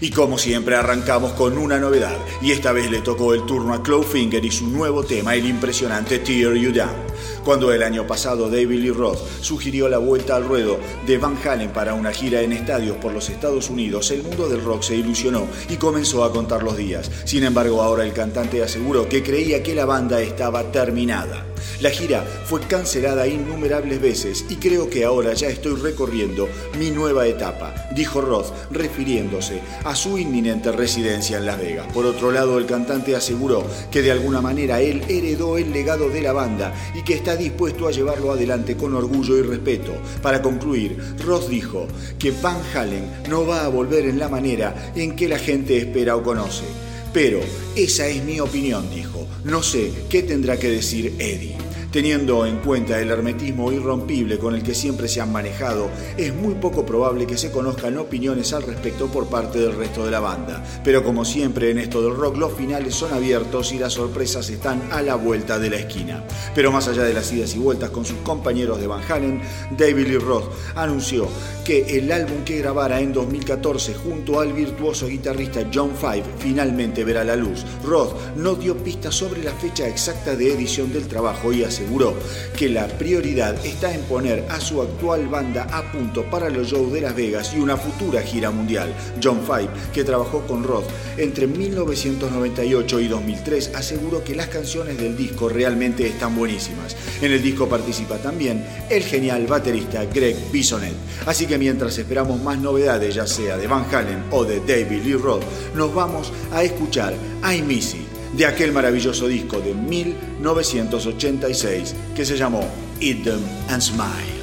Y como siempre arrancamos con una novedad, y esta vez le tocó el turno a Clawfinger y su nuevo tema, el impresionante Tear You Down. Cuando el año pasado David Lee Roth sugirió la vuelta al ruedo de Van Halen para una gira en estadios por los Estados Unidos, el mundo del rock se ilusionó y comenzó a contar los días. Sin embargo, ahora el cantante aseguró que creía que la banda estaba terminada. La gira fue cancelada innumerables veces y creo que ahora ya estoy recorriendo mi nueva etapa, dijo Roth, refiriéndose a su inminente residencia en Las Vegas. Por otro lado, el cantante aseguró que de alguna manera él heredó el legado de la banda y que está dispuesto a llevarlo adelante con orgullo y respeto. Para concluir, Roth dijo que Van Halen no va a volver en la manera en que la gente espera o conoce. Pero esa es mi opinión, dijo. No sé qué tendrá que decir Eddie. Teniendo en cuenta el hermetismo irrompible con el que siempre se han manejado, es muy poco probable que se conozcan opiniones al respecto por parte del resto de la banda. Pero como siempre en esto del rock, los finales son abiertos y las sorpresas están a la vuelta de la esquina. Pero más allá de las idas y vueltas con sus compañeros de Van Halen, David Lee Roth anunció que el álbum que grabara en 2014 junto al virtuoso guitarrista John Five finalmente verá la luz. Roth no dio pistas sobre la fecha exacta de edición del trabajo y así aseguró que la prioridad está en poner a su actual banda a punto para los shows de Las Vegas y una futura gira mundial. John Five, que trabajó con Roth entre 1998 y 2003, aseguró que las canciones del disco realmente están buenísimas. En el disco participa también el genial baterista Greg Bisonet. Así que mientras esperamos más novedades, ya sea de Van Halen o de David Lee Roth, nos vamos a escuchar I Miss de aquel maravilloso disco de 1986 que se llamó Eat Them and Smile.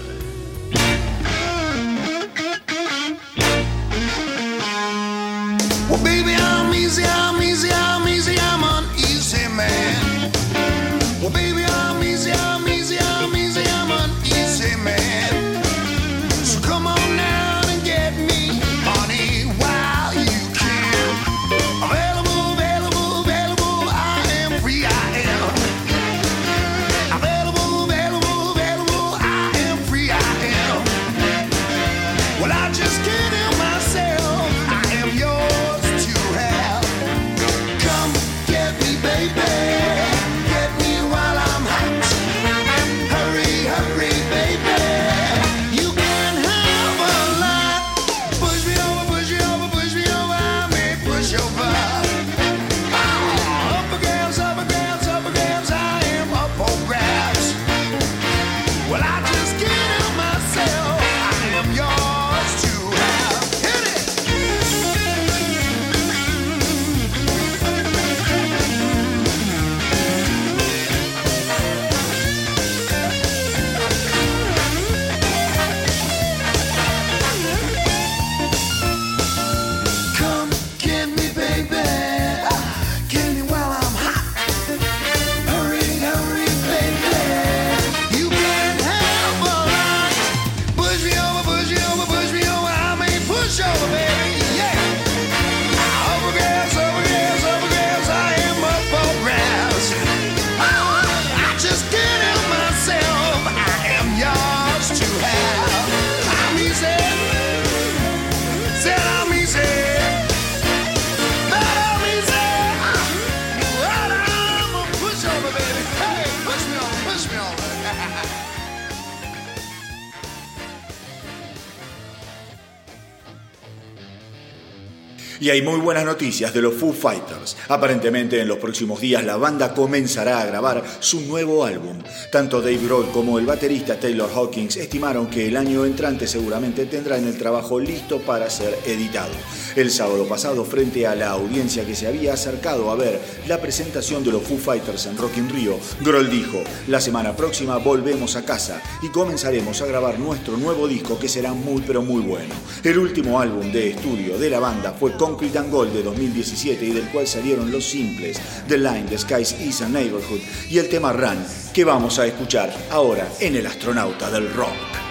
Muy buenas noticias de los Foo Fighters. Aparentemente en los próximos días la banda comenzará a grabar su nuevo álbum. Tanto Dave Grohl como el baterista Taylor Hawkins estimaron que el año entrante seguramente tendrán el trabajo listo para ser editado. El sábado pasado, frente a la audiencia que se había acercado a ver la presentación de los Foo Fighters en Rock in Rio, Grohl dijo, la semana próxima volvemos a casa y comenzaremos a grabar nuestro nuevo disco que será muy pero muy bueno. El último álbum de estudio de la banda fue Concrete and Gold de 2017 y del cual salieron los simples The Line, The Skies Is a Neighborhood y el tema Run que vamos a escuchar ahora en El Astronauta del Rock.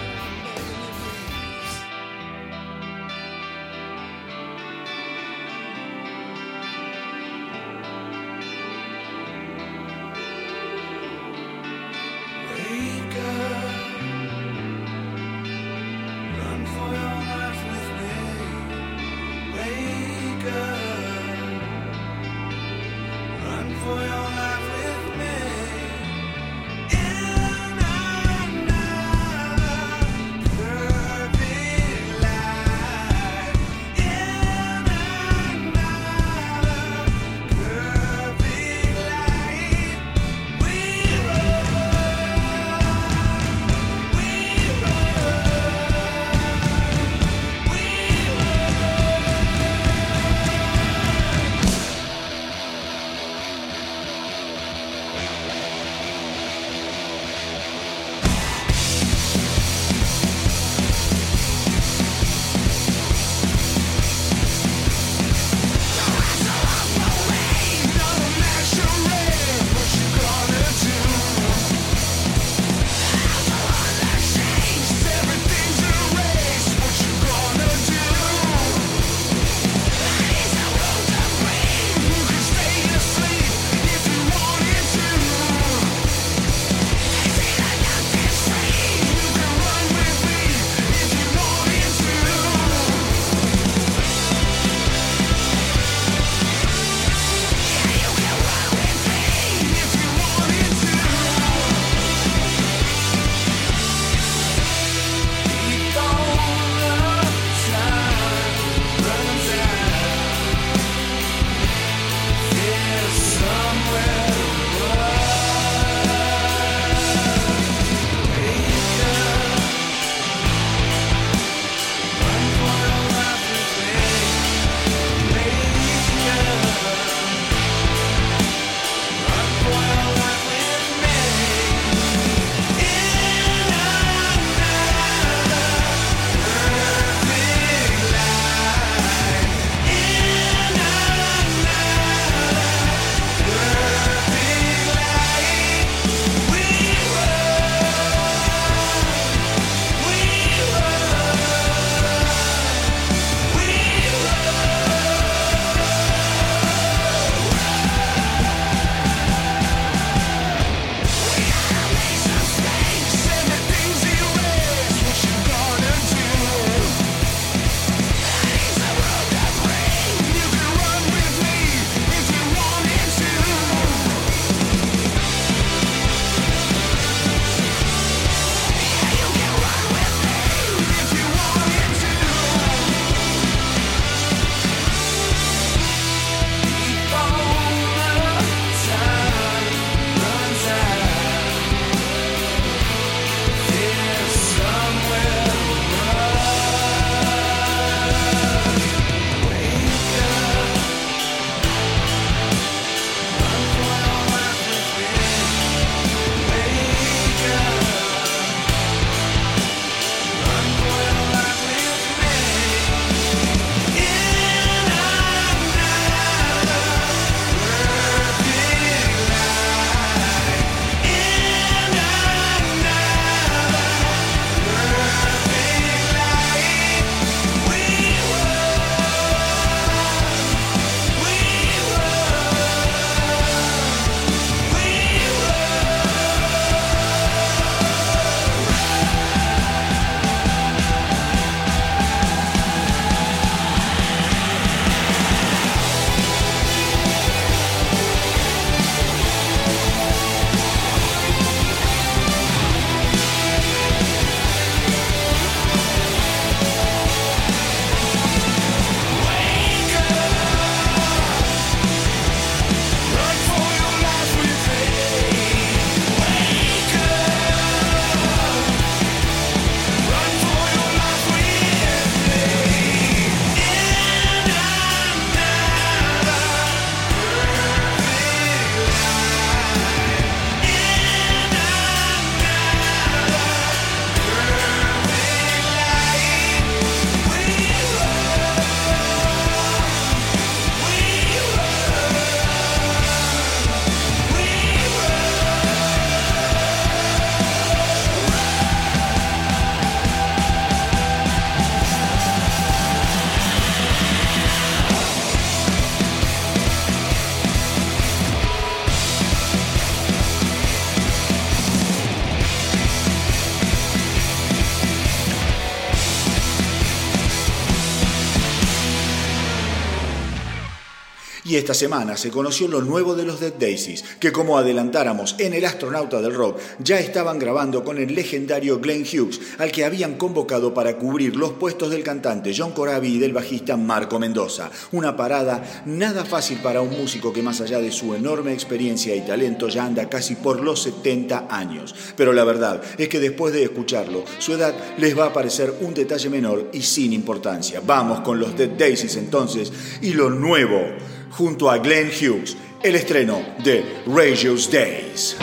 Y esta semana se conoció lo nuevo de los Dead Daisies, que como adelantáramos en El astronauta del rock, ya estaban grabando con el legendario Glenn Hughes, al que habían convocado para cubrir los puestos del cantante John Corabi y del bajista Marco Mendoza. Una parada nada fácil para un músico que más allá de su enorme experiencia y talento ya anda casi por los 70 años. Pero la verdad es que después de escucharlo, su edad les va a parecer un detalle menor y sin importancia. Vamos con los Dead Daisies entonces y lo nuevo junto a Glenn Hughes, el estreno de Radios Days.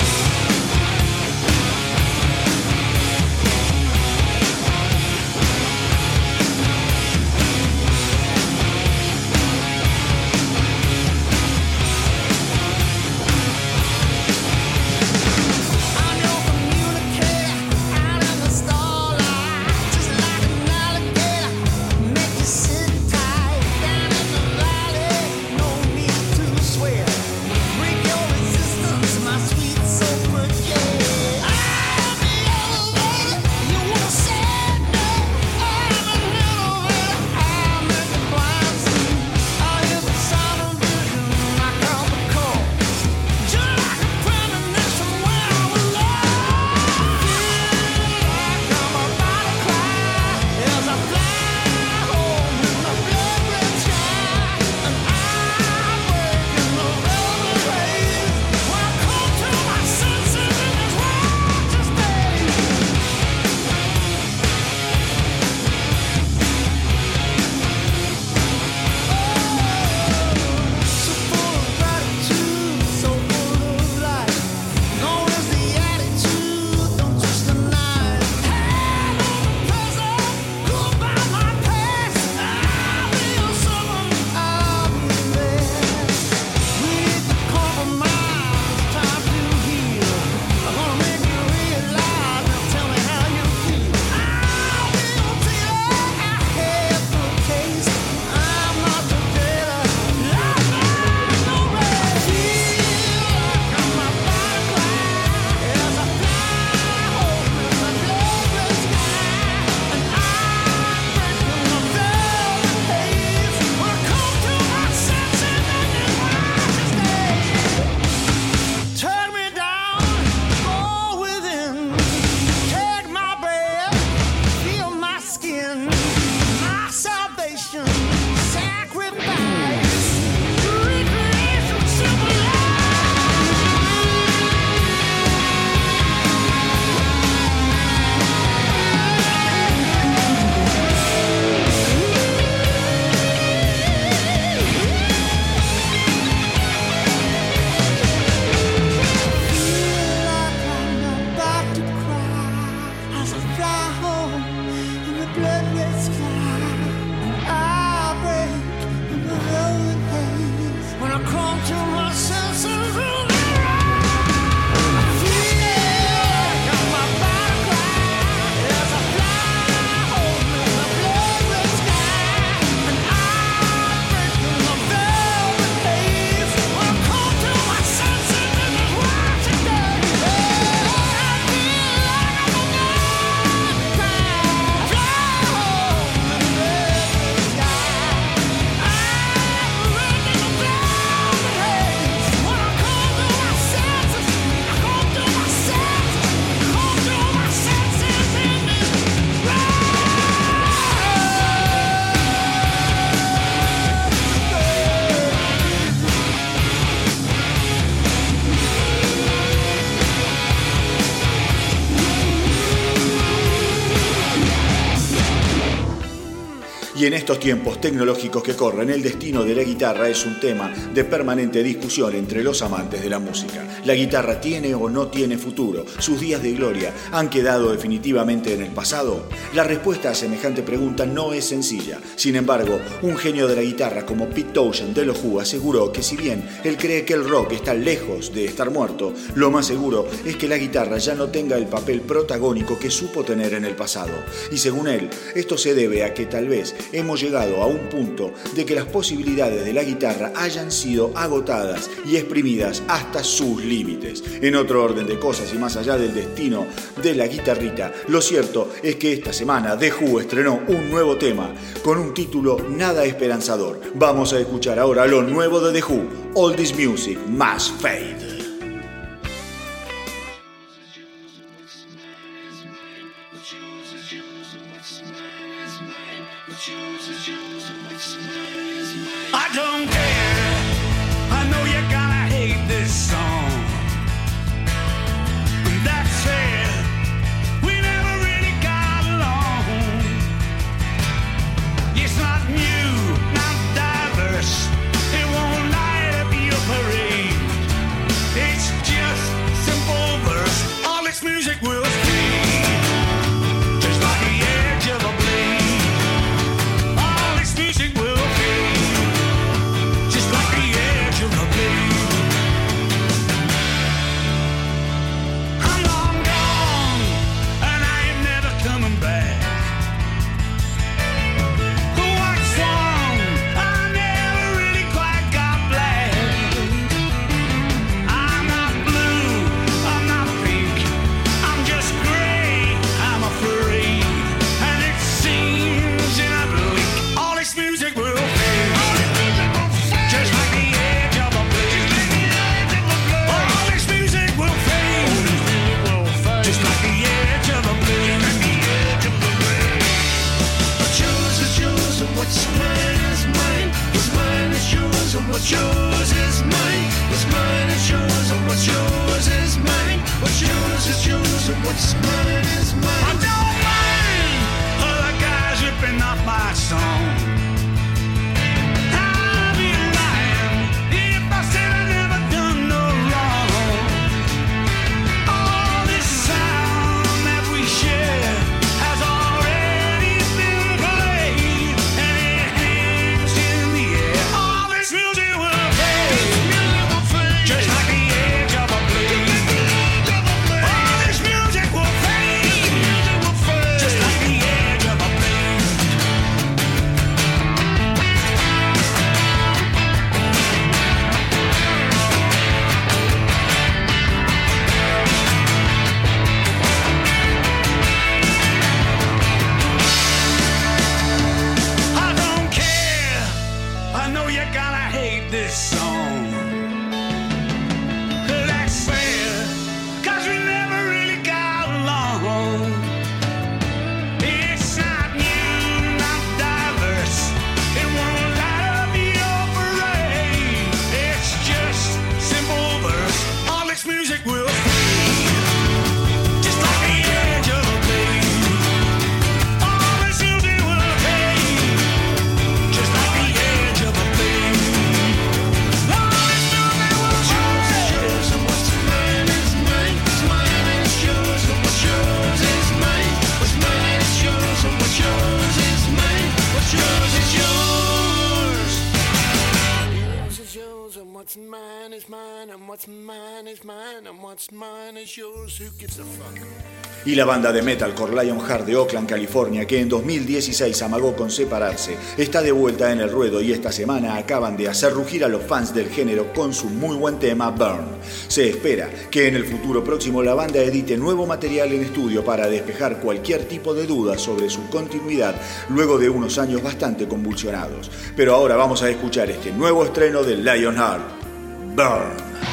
Y en estos tiempos tecnológicos que corren, el destino de la guitarra es un tema de permanente discusión entre los amantes de la música. ¿La guitarra tiene o no tiene futuro? ¿Sus días de gloria han quedado definitivamente en el pasado? La respuesta a semejante pregunta no es sencilla. Sin embargo, un genio de la guitarra como Pete Townshend de los Who aseguró que si bien él cree que el rock está lejos de estar muerto, lo más seguro es que la guitarra ya no tenga el papel protagónico que supo tener en el pasado. Y según él, esto se debe a que tal vez hemos llegado a un punto de que las posibilidades de la guitarra hayan sido agotadas y exprimidas hasta sus límites. En otro orden de cosas y más allá del destino de la guitarrita, lo cierto es que esta semana The Who estrenó un nuevo tema con un título nada esperanzador. Vamos a escuchar ahora lo nuevo de The Who, All This Music Must Fade. George. Y la banda de metalcore Lionheart de Oakland, California, que en 2016 amagó con separarse, está de vuelta en el ruedo y esta semana acaban de hacer rugir a los fans del género con su muy buen tema Burn. Se espera que en el futuro próximo la banda edite nuevo material en estudio para despejar cualquier tipo de duda sobre su continuidad luego de unos años bastante convulsionados. Pero ahora vamos a escuchar este nuevo estreno de Lionheart, Burn.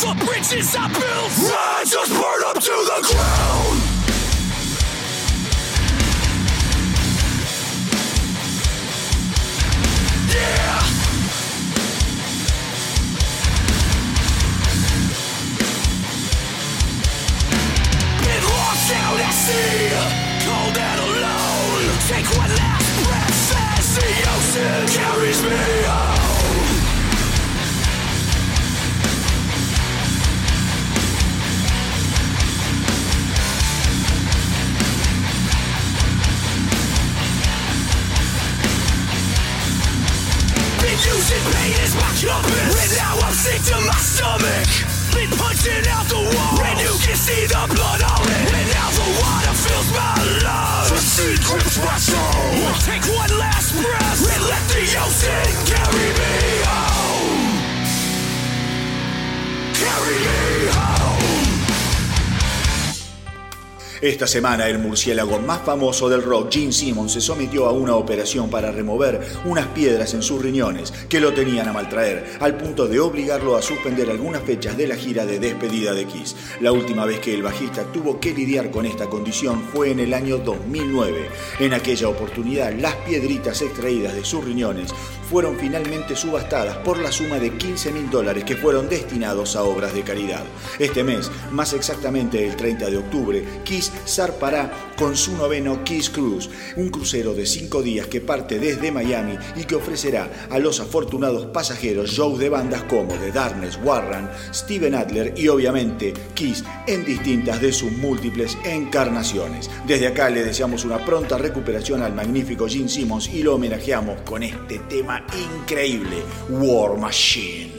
the bridges I built, I just burn up to the ground. Music pain is back your And now I'm sick to my stomach. Been punching out the wall And you can see the blood on it. And now the water fills my lungs. The sea grips my soul We'll Take one last breath. And let the ocean carry me Esta semana el murciélago más famoso del rock, Gene Simmons, se sometió a una operación para remover unas piedras en sus riñones que lo tenían a maltraer, al punto de obligarlo a suspender algunas fechas de la gira de despedida de Kiss. La última vez que el bajista tuvo que lidiar con esta condición fue en el año 2009. En aquella oportunidad, las piedritas extraídas de sus riñones fueron finalmente subastadas por la suma de 15 mil dólares que fueron destinados a obras de caridad. Este mes, más exactamente el 30 de octubre, Kiss zarpará con su noveno Kiss Cruise, un crucero de cinco días que parte desde Miami y que ofrecerá a los afortunados pasajeros shows de bandas como The Darkness, Warren, Steven Adler y obviamente Kiss en distintas de sus múltiples encarnaciones. Desde acá le deseamos una pronta recuperación al magnífico Gene Simmons y lo homenajeamos con este tema increíble, War Machine.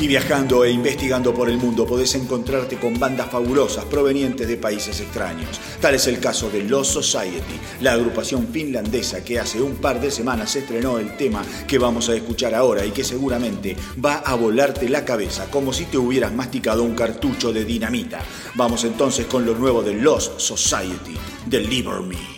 Y viajando e investigando por el mundo podés encontrarte con bandas fabulosas provenientes de países extraños. Tal es el caso de Lost Society, la agrupación finlandesa que hace un par de semanas estrenó el tema que vamos a escuchar ahora y que seguramente va a volarte la cabeza como si te hubieras masticado un cartucho de dinamita. Vamos entonces con lo nuevo de Lost Society, Deliver Me.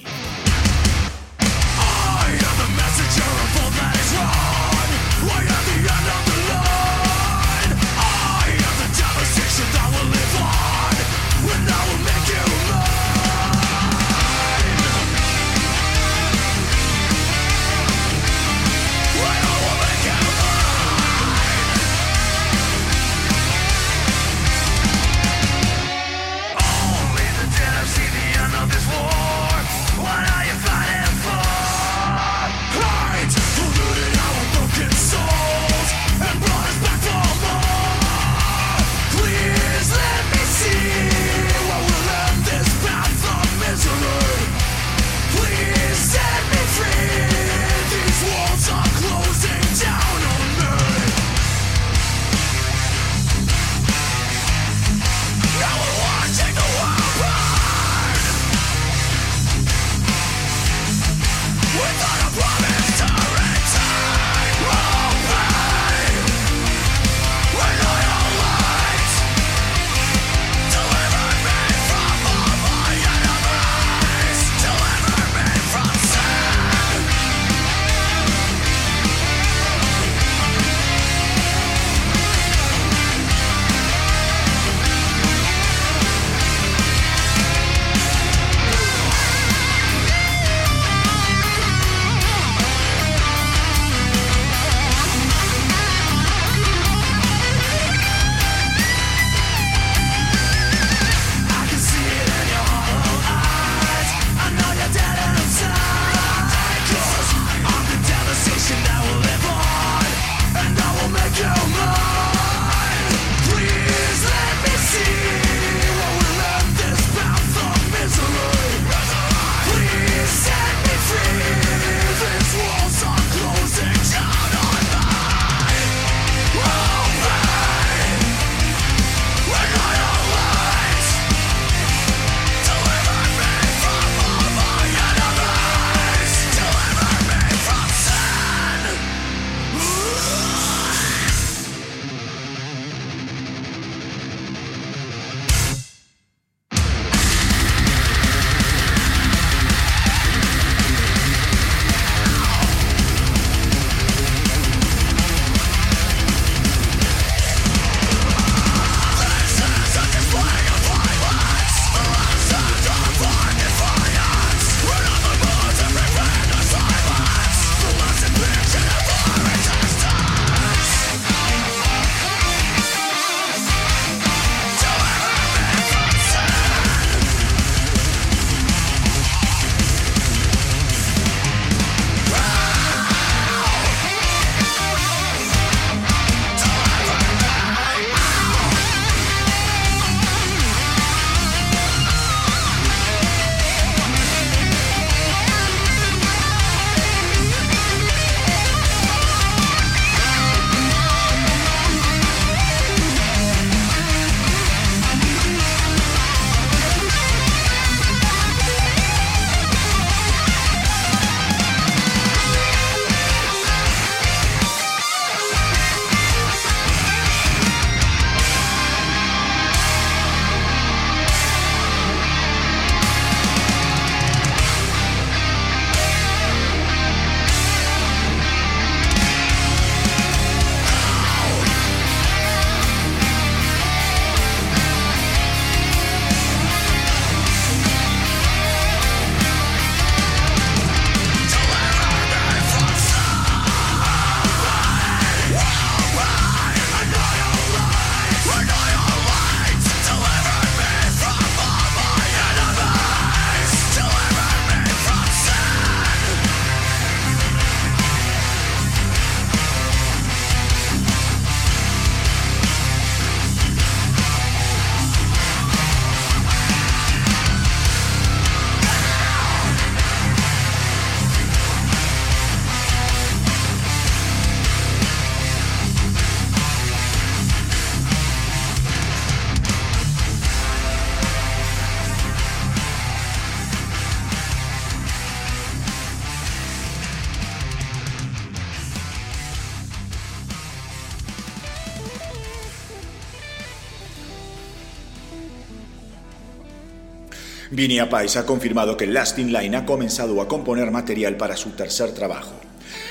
Vinia Pais ha confirmado que Lasting Line ha comenzado a componer material para su tercer trabajo.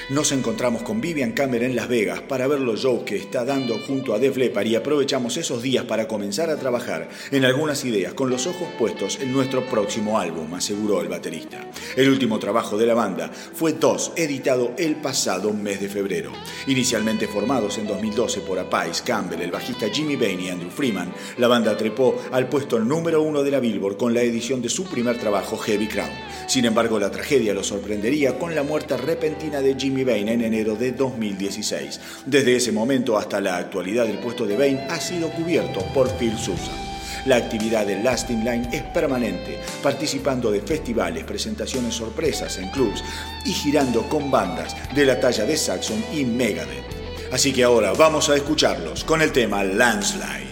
Nos encontramos con Vivian Cameron en Las Vegas para ver los shows que está dando junto a Def Leppard y aprovechamos esos días para comenzar a trabajar en algunas ideas con los ojos puestos en nuestro próximo álbum, aseguró el baterista. El último trabajo de la banda fue DOS, editado el pasado mes de febrero. Inicialmente formados en 2012 por Apais, Campbell, el bajista Jimmy Bain y Andrew Freeman, la banda trepó al puesto número uno de la Billboard con la edición de su primer trabajo, Heavy Crown. Sin embargo, la tragedia lo sorprendería con la muerte repentina de Jimmy Bain en enero de 2016. Desde ese momento hasta la actualidad el puesto de Bain ha sido cubierto por Phil Susan. La actividad de Lasting Line es permanente, participando de festivales, presentaciones sorpresas en clubs y girando con bandas de la talla de Saxon y Megadeth. Así que ahora vamos a escucharlos con el tema Landslide.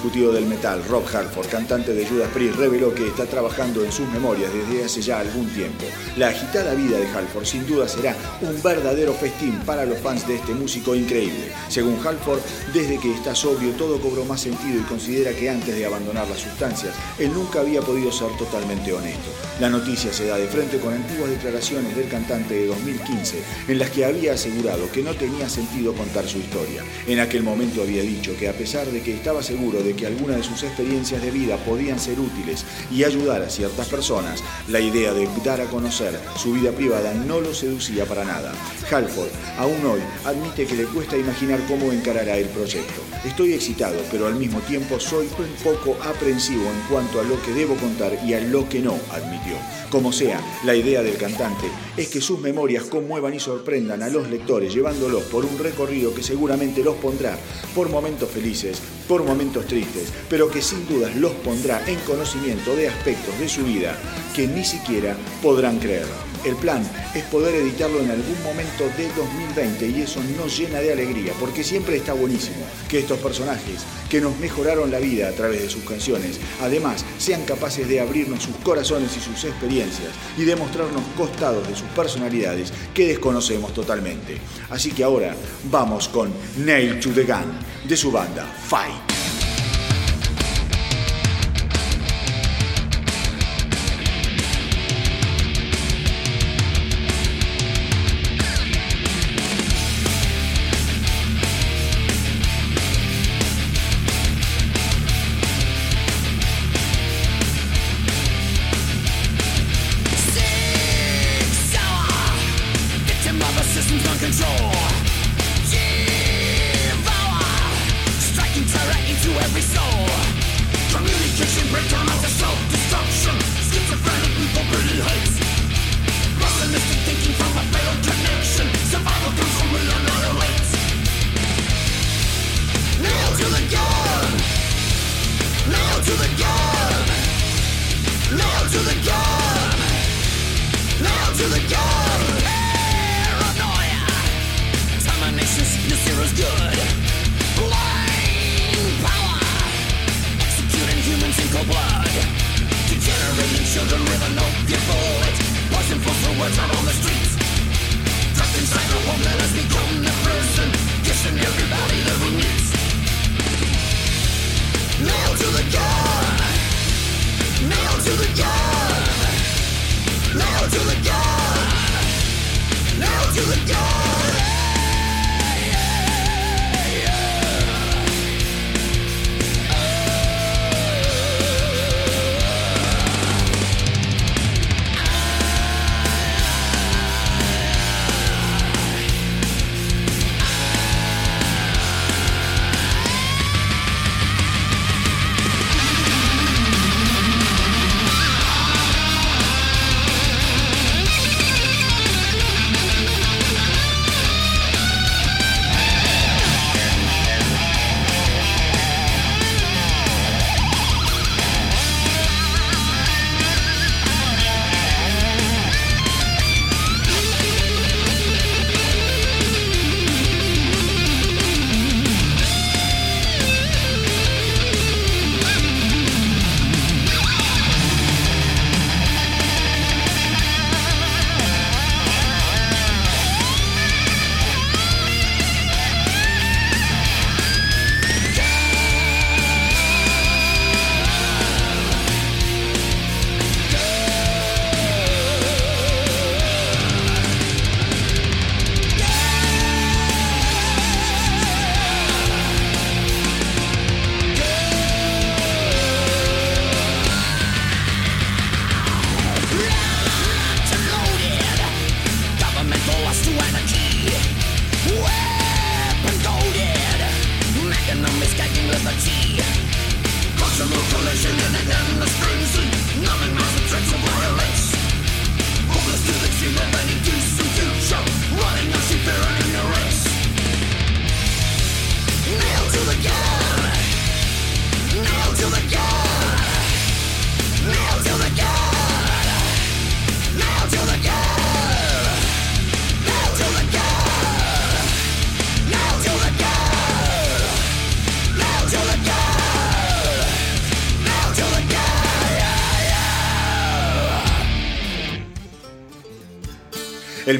Indiscutido del metal, Rob Halford, cantante de Judas Priest, reveló que está trabajando en sus memorias desde hace ya algún tiempo. La agitada vida de Halford sin duda será un verdadero festín para los fans de este músico increíble. Según Halford, desde que está sobrio todo cobró más sentido y considera que antes de abandonar las sustancias, él nunca había podido ser totalmente honesto. La noticia se da de frente con antiguas declaraciones del cantante de 2015, en las que había asegurado que no tenía sentido contar su historia. En aquel momento había dicho que a pesar de que estaba seguro de que algunas de sus experiencias de vida podían ser útiles y ayudar a ciertas personas, la idea de dar a conocer su vida privada no lo seducía para nada. Halford, aún hoy, admite que le cuesta imaginar cómo encarará el proyecto. Estoy excitado, pero al mismo tiempo soy un poco aprensivo en cuanto a lo que debo contar y a lo que no, admitió. Como sea, la idea del cantante es que sus memorias conmuevan y sorprendan a los lectores, llevándolos por un recorrido que seguramente los pondrá por momentos felices, por momentos tristes, pero que sin dudas los pondrá en conocimiento de aspectos de su vida que ni siquiera podrán creer. El plan es poder editarlo en algún momento de 2020 y eso nos llena de alegría, porque siempre está buenísimo que estos personajes que nos mejoraron la vida a través de sus canciones, además sean capaces de abrirnos sus corazones y sus experiencias y de mostrarnos costados de sus personalidades que desconocemos totalmente. Así que ahora vamos con Nail to the Gun de su banda Fight.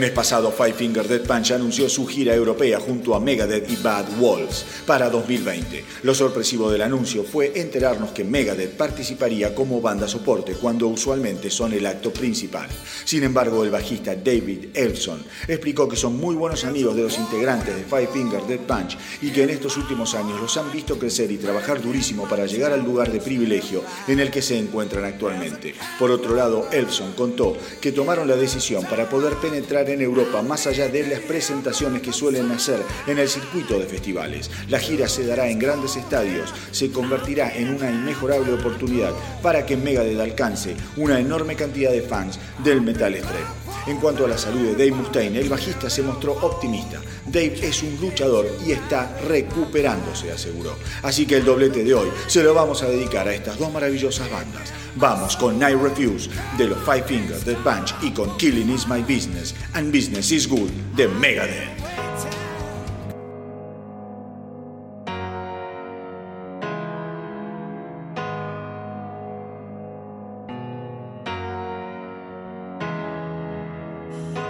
Mes pasado, Five Finger Death Punch anunció su gira europea junto a Megadeth y Bad Wolves para 2020. Lo sorpresivo del anuncio fue enterarnos que Megadeth participaría como banda soporte cuando usualmente son el acto principal. Sin embargo, el bajista David Elson explicó que son muy buenos amigos de los integrantes de Five Finger Death Punch y que en estos últimos años los han visto crecer y trabajar durísimo para llegar al lugar de privilegio en el que se encuentran actualmente. Por otro lado, Elson contó que tomaron la decisión para poder penetrar en Europa más allá de las presentaciones que suelen hacer en el circuito de festivales. La gira se dará en grandes estadios, se convertirá en una inmejorable oportunidad para que Megadeth alcance una enorme cantidad de fans del metal extremo. En cuanto a la salud de Dave Mustaine, el bajista se mostró optimista. Dave es un luchador y está recuperándose, aseguró. Así que el doblete de hoy se lo vamos a dedicar a estas dos maravillosas bandas. Vamos con Night Refuse de los Five Fingers The Punch y con Killing is My Business and Business is Good de Megadeth.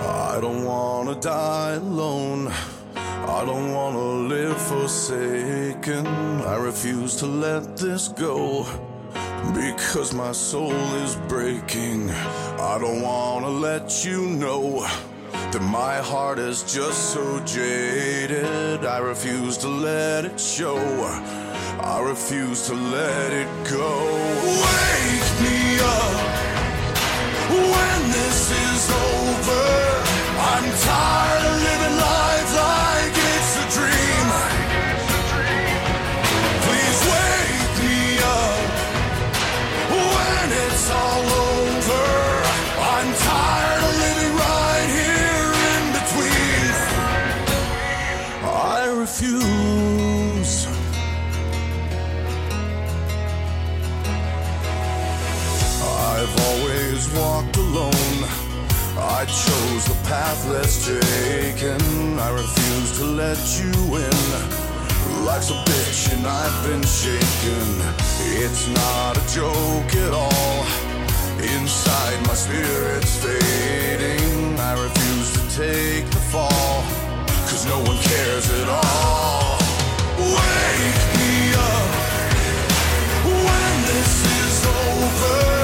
I don't wanna die alone. I don't wanna live forsaken. I refuse to let this go. Because my soul is breaking. I don't wanna let you know that my heart is just so jaded. I refuse to let it show. I refuse to let it go. Wake me up when this is over. I'm tired of living life I chose the path less taken. I refuse to let you in. Life's a bitch and I've been shaken. It's not a joke at all. Inside my spirit's fading. I refuse to take the fall. Cause no one cares at all. Wake me up when this is over.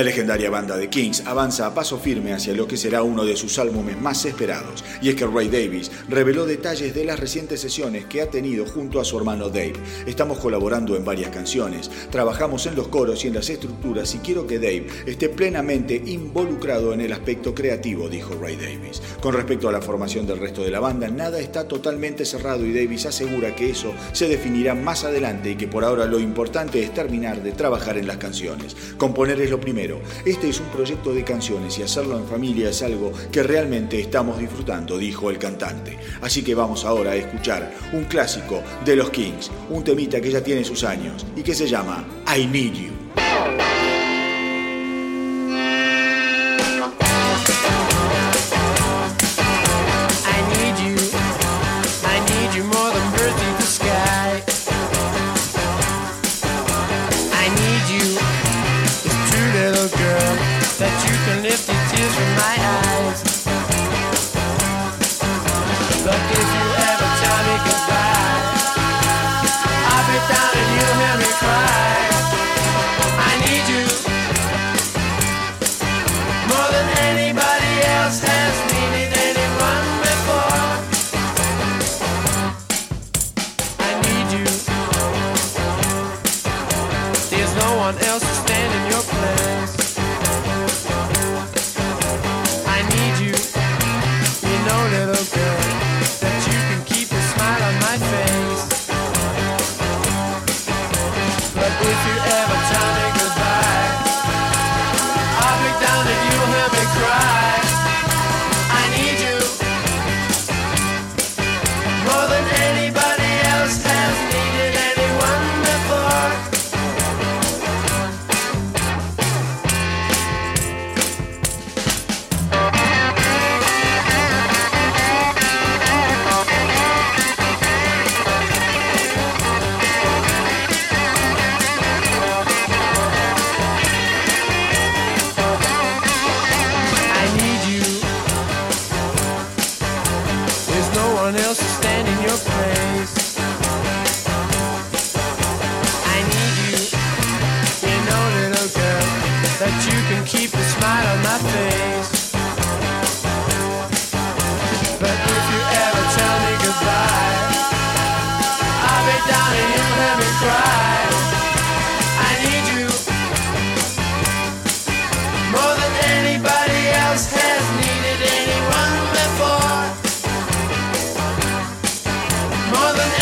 La legendaria banda de Kings avanza a paso firme hacia lo que será uno de sus álbumes más esperados, y es que Ray Davis reveló detalles de las recientes sesiones que ha tenido junto a su hermano Dave. Estamos colaborando en varias canciones, trabajamos en los coros y en las estructuras y quiero que Dave esté plenamente involucrado en el aspecto creativo, dijo Ray Davis. Con respecto a la formación del resto de la banda, nada está totalmente cerrado y Davis asegura que eso se definirá más adelante y que por ahora lo importante es terminar de trabajar en las canciones. Componer es lo primero este es un proyecto de canciones y hacerlo en familia es algo que realmente estamos disfrutando, dijo el cantante. Así que vamos ahora a escuchar un clásico de los Kings, un temita que ya tiene sus años y que se llama I Need You.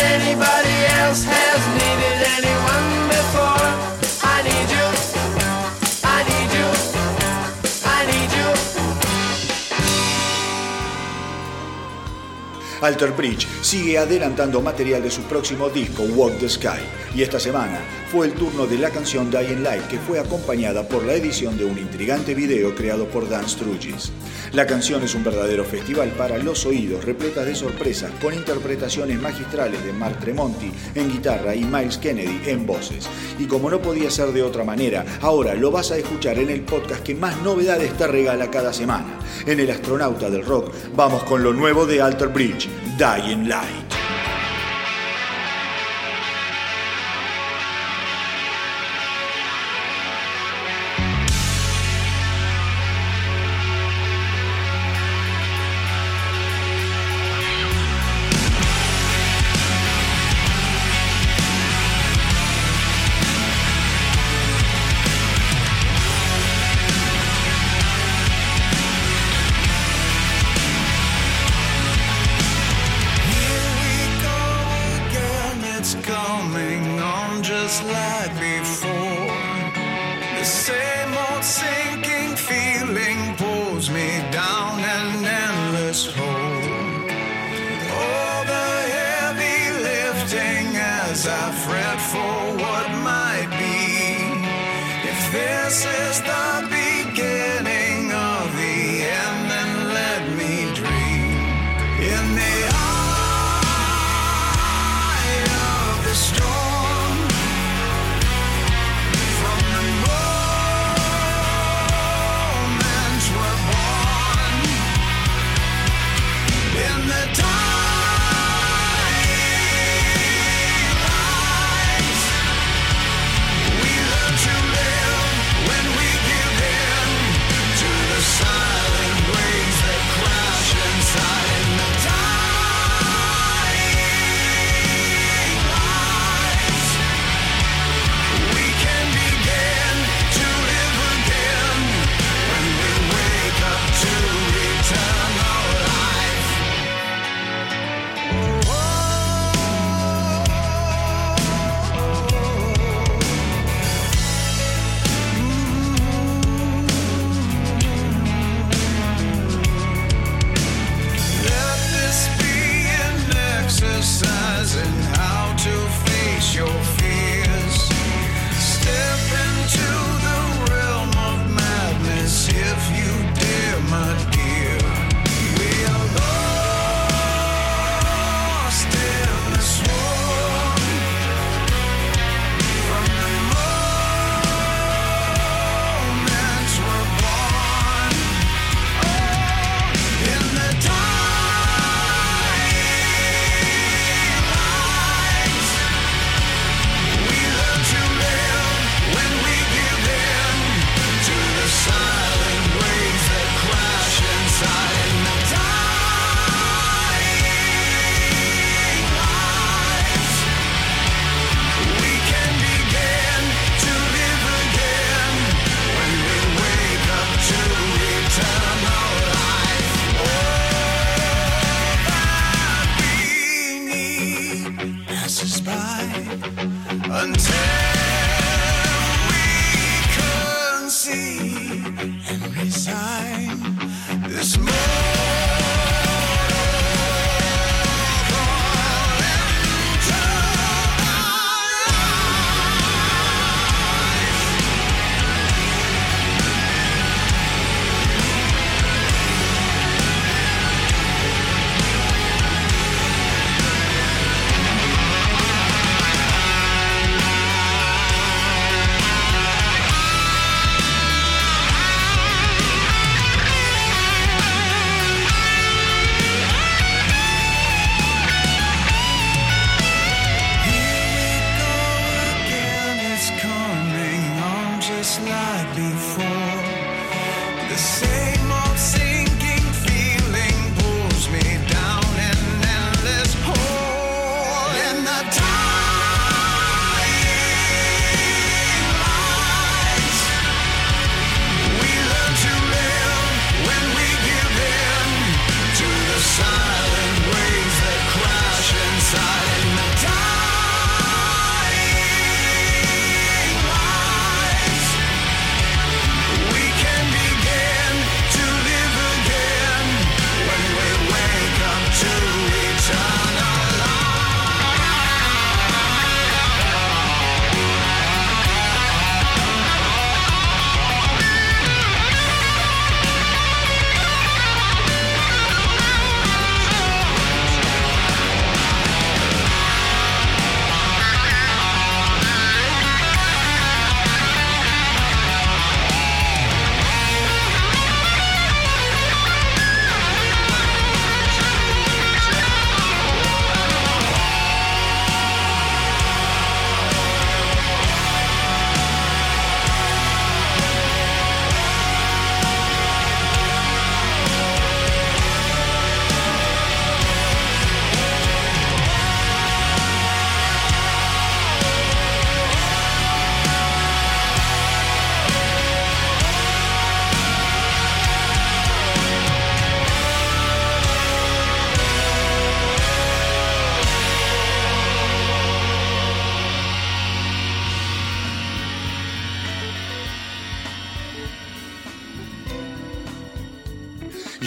anybody else has needed any Alter Bridge sigue adelantando material de su próximo disco Walk the Sky y esta semana fue el turno de la canción Dying Light que fue acompañada por la edición de un intrigante video creado por Dan Strugis. La canción es un verdadero festival para los oídos, repleta de sorpresas, con interpretaciones magistrales de Mark Tremonti en guitarra y Miles Kennedy en voces. Y como no podía ser de otra manera, ahora lo vas a escuchar en el podcast que más novedades te regala cada semana. En El Astronauta del Rock vamos con lo nuevo de Alter Bridge, Dying Light.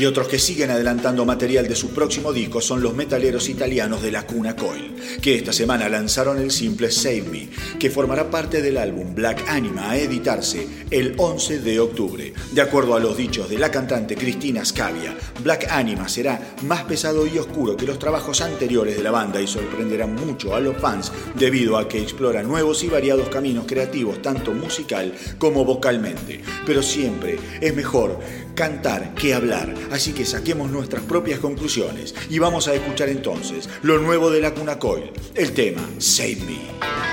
Y otros que siguen adelantando material de su próximo disco son los metaleros italianos de la Cuna Coil, que esta semana lanzaron el simple Save Me, que formará parte del álbum Black Anima a editarse el 11 de octubre. De acuerdo a los dichos de la cantante Cristina Scavia, Black Anima será más pesado y oscuro que los trabajos anteriores de la banda y sorprenderá mucho a los fans debido a que explora nuevos y variados caminos creativos tanto musical como vocalmente. Pero siempre es mejor cantar que hablar, así que saquemos nuestras propias conclusiones y vamos a escuchar entonces lo nuevo de la Cuna Coil, el tema Save Me.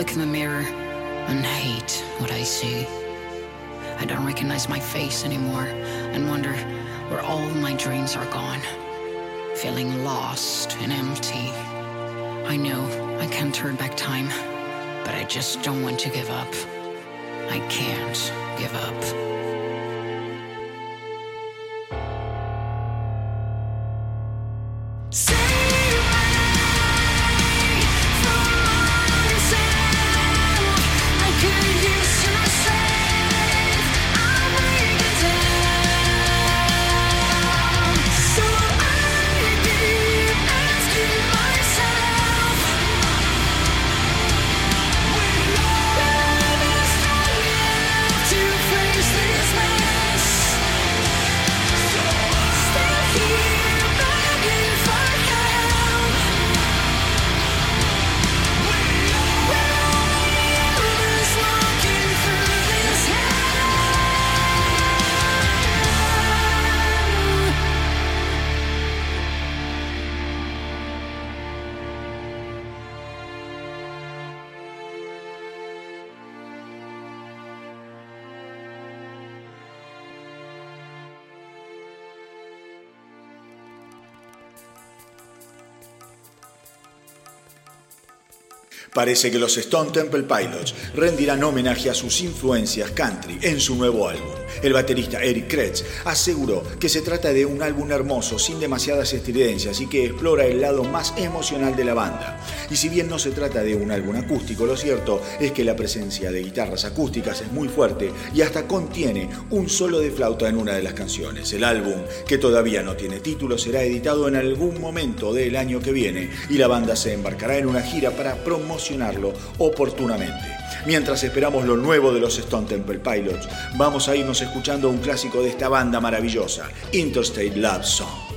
Look in the mirror and hate what I see. I don't recognize my face anymore and wonder where all my dreams are gone. Feeling lost and empty. I know I can't turn back time, but I just don't want to give up. I can't give up. Parece que los Stone Temple Pilots rendirán homenaje a sus influencias country en su nuevo álbum. El baterista Eric Kretz aseguró que se trata de un álbum hermoso, sin demasiadas estridencias y que explora el lado más emocional de la banda. Y si bien no se trata de un álbum acústico, lo cierto es que la presencia de guitarras acústicas es muy fuerte y hasta contiene un solo de flauta en una de las canciones. El álbum, que todavía no tiene título, será editado en algún momento del año que viene y la banda se embarcará en una gira para promocionar oportunamente. Mientras esperamos lo nuevo de los Stone Temple Pilots, vamos a irnos escuchando un clásico de esta banda maravillosa, Interstate Love Song.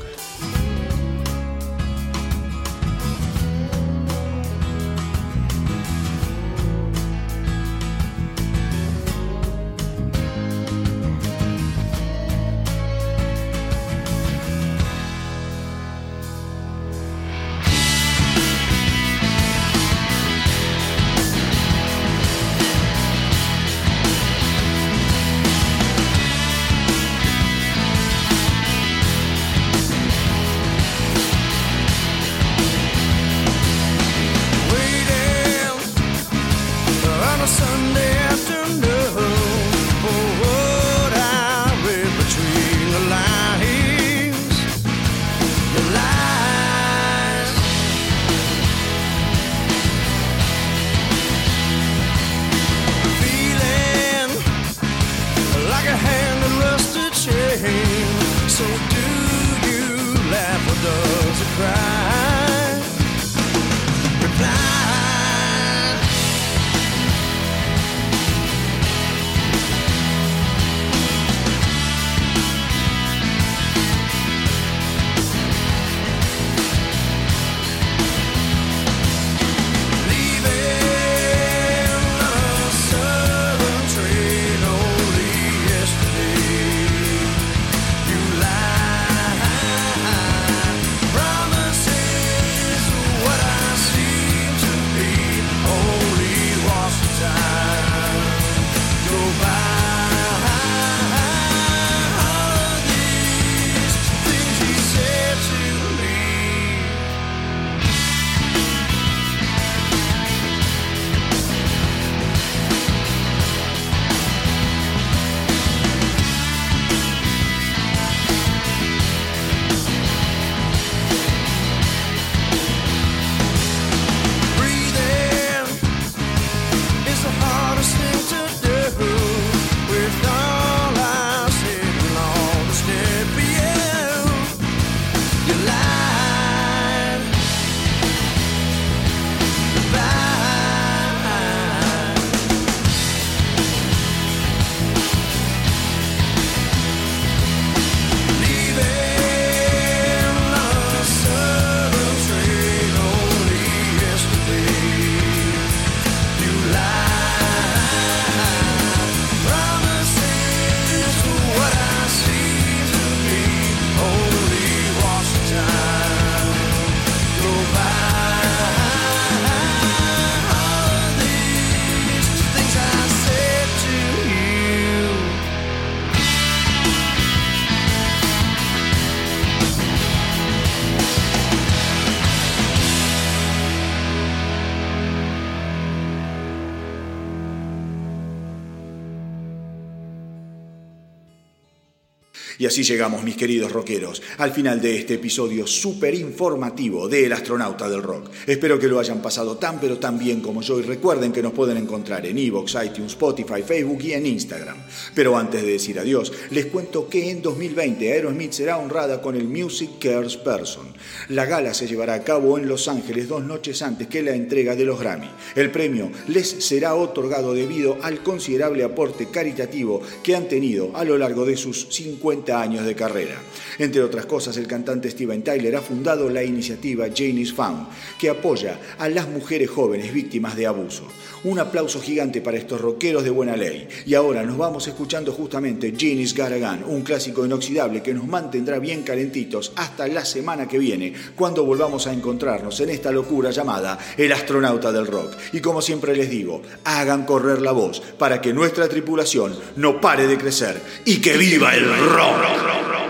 Y así llegamos, mis queridos rockeros, al final de este episodio súper informativo de El Astronauta del Rock. Espero que lo hayan pasado tan pero tan bien como yo y recuerden que nos pueden encontrar en Evox, iTunes, Spotify, Facebook y en Instagram. Pero antes de decir adiós, les cuento que en 2020 Aerosmith será honrada con el Music Cares Person. La gala se llevará a cabo en Los Ángeles dos noches antes que la entrega de los Grammy. El premio les será otorgado debido al considerable aporte caritativo que han tenido a lo largo de sus 50 años de carrera. Entre otras cosas, el cantante Steven Tyler ha fundado la iniciativa Jane is Found, que apoya a las mujeres jóvenes víctimas de abuso. Un aplauso gigante para estos rockeros de buena ley. Y ahora nos vamos escuchando justamente Janie's Garagan, un clásico inoxidable que nos mantendrá bien calentitos hasta la semana que viene, cuando volvamos a encontrarnos en esta locura llamada El astronauta del rock. Y como siempre les digo, hagan correr la voz para que nuestra tripulación no pare de crecer y que viva el rock. roll, roll, roll.